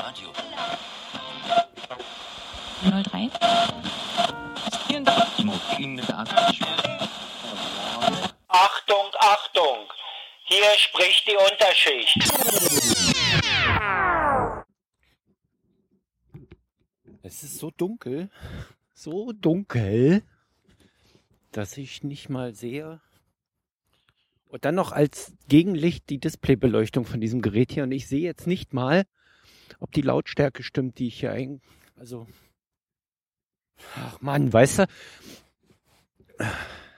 Radio. 03. Achtung, Achtung! Hier spricht die Unterschicht. Es ist so dunkel, so dunkel, dass ich nicht mal sehe. Und dann noch als Gegenlicht die Displaybeleuchtung von diesem Gerät hier. Und ich sehe jetzt nicht mal, ob die Lautstärke stimmt, die ich hier ein, also, ach Mann, weißt du,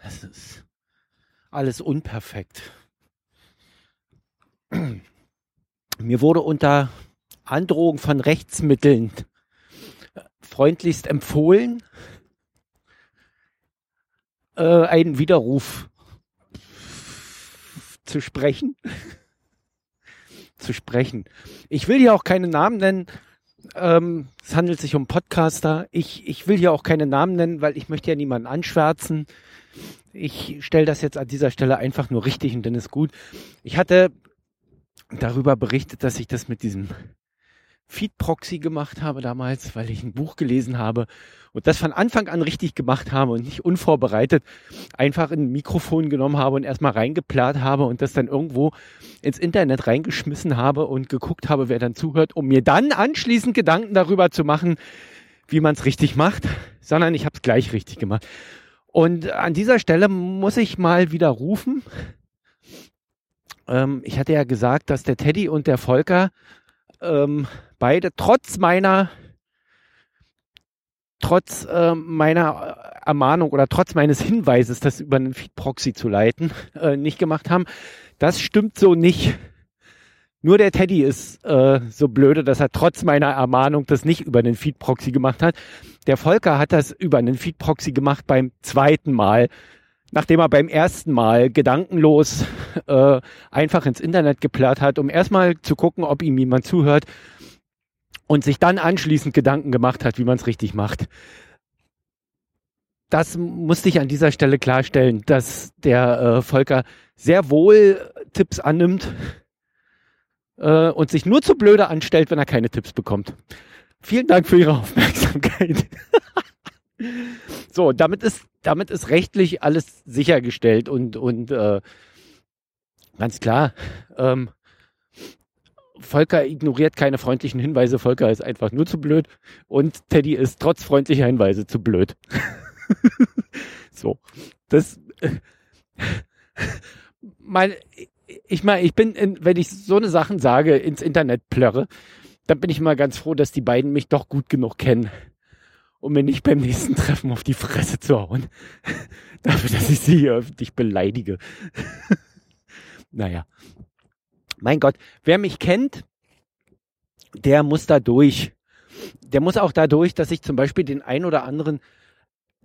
das ist alles unperfekt. Mir wurde unter Androhung von Rechtsmitteln freundlichst empfohlen, äh, einen Widerruf zu sprechen. Zu sprechen. Ich will hier auch keine Namen nennen. Ähm, es handelt sich um Podcaster. Ich, ich will hier auch keine Namen nennen, weil ich möchte ja niemanden anschwärzen. Ich stelle das jetzt an dieser Stelle einfach nur richtig und dann ist gut. Ich hatte darüber berichtet, dass ich das mit diesem Feed-Proxy gemacht habe damals, weil ich ein Buch gelesen habe und das von Anfang an richtig gemacht habe und nicht unvorbereitet einfach ein Mikrofon genommen habe und erstmal reingeplant habe und das dann irgendwo ins Internet reingeschmissen habe und geguckt habe, wer dann zuhört, um mir dann anschließend Gedanken darüber zu machen, wie man es richtig macht, sondern ich habe es gleich richtig gemacht. Und an dieser Stelle muss ich mal wieder rufen. Ähm, ich hatte ja gesagt, dass der Teddy und der Volker ähm, beide trotz meiner trotz äh, meiner Ermahnung oder trotz meines Hinweises, das über einen Feed-Proxy zu leiten, äh, nicht gemacht haben. Das stimmt so nicht. Nur der Teddy ist äh, so blöde, dass er trotz meiner Ermahnung das nicht über einen Feed-Proxy gemacht hat. Der Volker hat das über einen Feed-Proxy gemacht beim zweiten Mal, nachdem er beim ersten Mal gedankenlos äh, einfach ins Internet geplärrt hat, um erstmal zu gucken, ob ihm jemand zuhört und sich dann anschließend Gedanken gemacht hat, wie man es richtig macht. Das musste ich an dieser Stelle klarstellen, dass der äh, Volker sehr wohl Tipps annimmt äh, und sich nur zu blöde anstellt, wenn er keine Tipps bekommt. Vielen Dank für Ihre Aufmerksamkeit. so, damit ist, damit ist rechtlich alles sichergestellt und, und äh, ganz klar, ähm, Volker ignoriert keine freundlichen Hinweise. Volker ist einfach nur zu blöd und Teddy ist trotz freundlicher Hinweise zu blöd. so, das. Mein, ich meine, ich bin, in, wenn ich so eine Sachen sage, ins Internet plörre, dann bin ich mal ganz froh, dass die beiden mich doch gut genug kennen, um mir nicht beim nächsten Treffen auf die Fresse zu hauen. Dafür, dass ich sie hier öffentlich beleidige. Naja. Mein Gott, wer mich kennt, der muss da durch. Der muss auch da durch, dass ich zum Beispiel den ein oder anderen,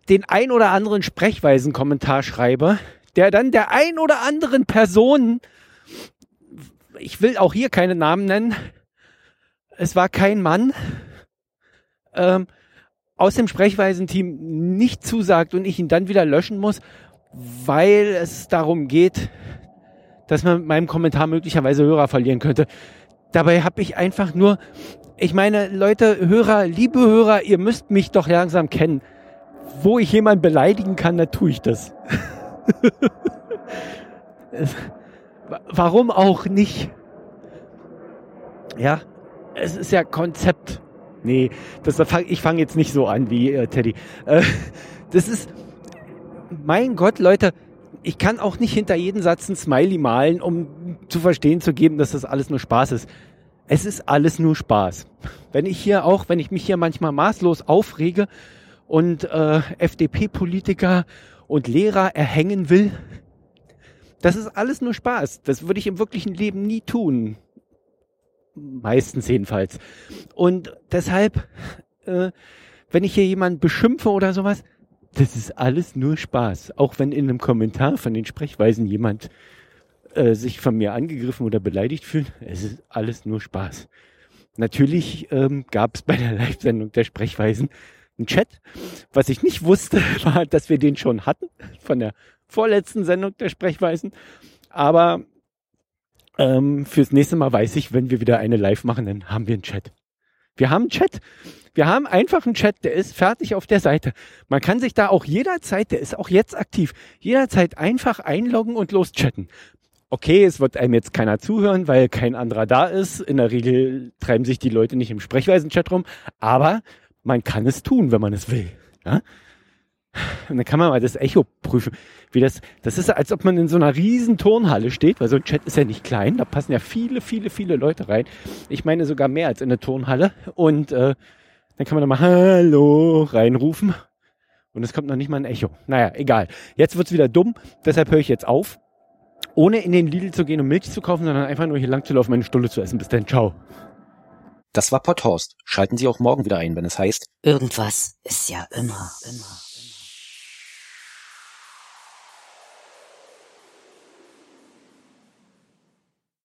den ein oder anderen Sprechweisen-Kommentar schreibe, der dann der ein oder anderen Person, ich will auch hier keine Namen nennen, es war kein Mann, ähm, aus dem Sprechweisenteam nicht zusagt und ich ihn dann wieder löschen muss, weil es darum geht, dass man mit meinem Kommentar möglicherweise Hörer verlieren könnte. Dabei habe ich einfach nur, ich meine, Leute, Hörer, liebe Hörer, ihr müsst mich doch langsam kennen. Wo ich jemanden beleidigen kann, da tue ich das. Warum auch nicht? Ja, es ist ja Konzept. Nee, das, ich fange jetzt nicht so an wie äh, Teddy. Äh, das ist, mein Gott, Leute, ich kann auch nicht hinter jeden Satz ein Smiley malen, um zu verstehen zu geben, dass das alles nur Spaß ist. Es ist alles nur Spaß. Wenn ich hier auch, wenn ich mich hier manchmal maßlos aufrege und äh, FDP-Politiker und Lehrer erhängen will, das ist alles nur Spaß. Das würde ich im wirklichen Leben nie tun. Meistens jedenfalls. Und deshalb, äh, wenn ich hier jemanden beschimpfe oder sowas, das ist alles nur Spaß. Auch wenn in einem Kommentar von den Sprechweisen jemand äh, sich von mir angegriffen oder beleidigt fühlt, es ist alles nur Spaß. Natürlich ähm, gab es bei der Live-Sendung der Sprechweisen einen Chat. Was ich nicht wusste, war, dass wir den schon hatten von der vorletzten Sendung der Sprechweisen. Aber ähm, fürs nächste Mal weiß ich, wenn wir wieder eine Live machen, dann haben wir einen Chat. Wir haben einen Chat. Wir haben einfach einen Chat, der ist fertig auf der Seite. Man kann sich da auch jederzeit, der ist auch jetzt aktiv, jederzeit einfach einloggen und loschatten. Okay, es wird einem jetzt keiner zuhören, weil kein anderer da ist. In der Regel treiben sich die Leute nicht im Sprechweisen-Chat rum, aber man kann es tun, wenn man es will. Ja? Und dann kann man mal das Echo prüfen. Wie das, das ist, als ob man in so einer riesen Turnhalle steht, weil so ein Chat ist ja nicht klein, da passen ja viele, viele, viele Leute rein. Ich meine sogar mehr als in eine Turnhalle. Und äh, dann kann man da mal Hallo reinrufen. Und es kommt noch nicht mal ein Echo. Naja, egal. Jetzt wird's wieder dumm, deshalb höre ich jetzt auf. Ohne in den Lidl zu gehen und Milch zu kaufen, sondern einfach nur hier lang zu laufen, meine Stulle zu essen. Bis dann, ciao. Das war Potthorst. Schalten Sie auch morgen wieder ein, wenn es heißt Irgendwas ist ja immer, immer.